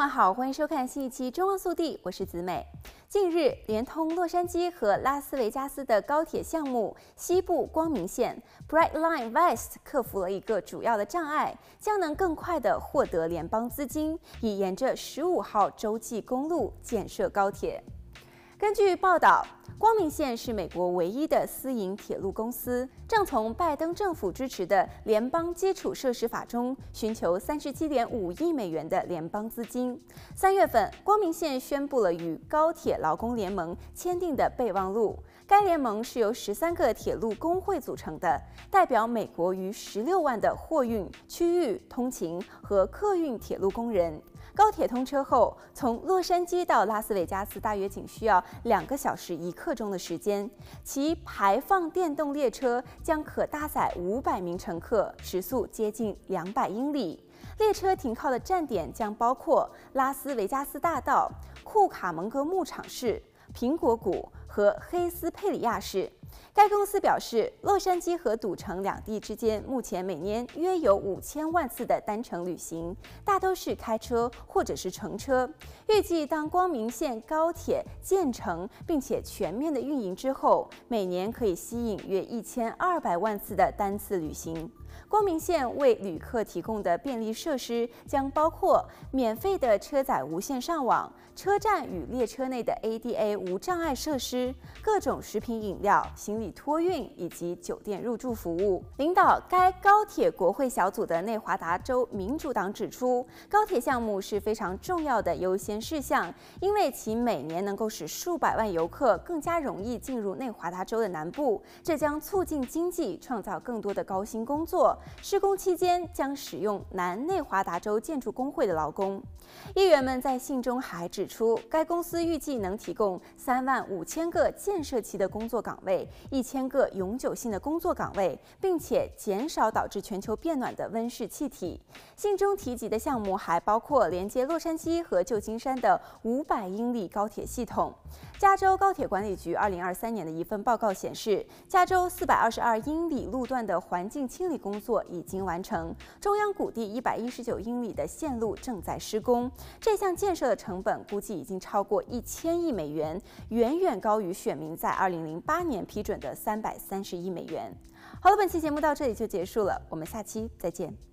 们好，欢迎收看新一期《中望速递》，我是子美。近日，联通洛杉矶和拉斯维加斯的高铁项目西部光明线 （Brightline West） 克服了一个主要的障碍，将能更快地获得联邦资金，以沿着十五号洲际公路建设高铁。根据报道，光明线是美国唯一的私营铁路公司，正从拜登政府支持的联邦基础设施法中寻求三十七点五亿美元的联邦资金。三月份，光明线宣布了与高铁劳工联盟签订的备忘录。该联盟是由十三个铁路工会组成的，代表美国逾十六万的货运、区域通勤和客运铁路工人。高铁通车后，从洛杉矶到拉斯维加斯大约仅需要两个小时一刻钟的时间。其排放电动列车将可搭载五百名乘客，时速接近两百英里。列车停靠的站点将包括拉斯维加斯大道、库卡蒙格牧场市、苹果谷和黑斯佩里亚市。该公司表示，洛杉矶和赌城两地之间目前每年约有五千万次的单程旅行，大都是开车或者是乘车。预计当光明线高铁建成并且全面的运营之后，每年可以吸引约一千二百万次的单次旅行。光明线为旅客提供的便利设施将包括免费的车载无线上网、车站与列车内的 ADA 无障碍设施、各种食品饮料、行李托运以及酒店入住服务。领导该高铁国会小组的内华达州民主党指出，高铁项目是非常重要的优先事项，因为其每年能够使数百万游客更加容易进入内华达州的南部，这将促进经济，创造更多的高薪工作。施工期间将使用南内华达州建筑工会的劳工。议员们在信中还指出，该公司预计能提供三万五千个建设期的工作岗位，一千个永久性的工作岗位，并且减少导致全球变暖的温室气体。信中提及的项目还包括连接洛杉矶和旧金山的五百英里高铁系统。加州高铁管理局二零二三年的一份报告显示，加州四百二十二英里路段的环境清理工作已经完成，中央谷地一百一十九英里的线路正在施工。这项建设的成本估计已经超过一千亿美元，远远高于选民在二零零八年批准的三百三十亿美元。好了，本期节目到这里就结束了，我们下期再见。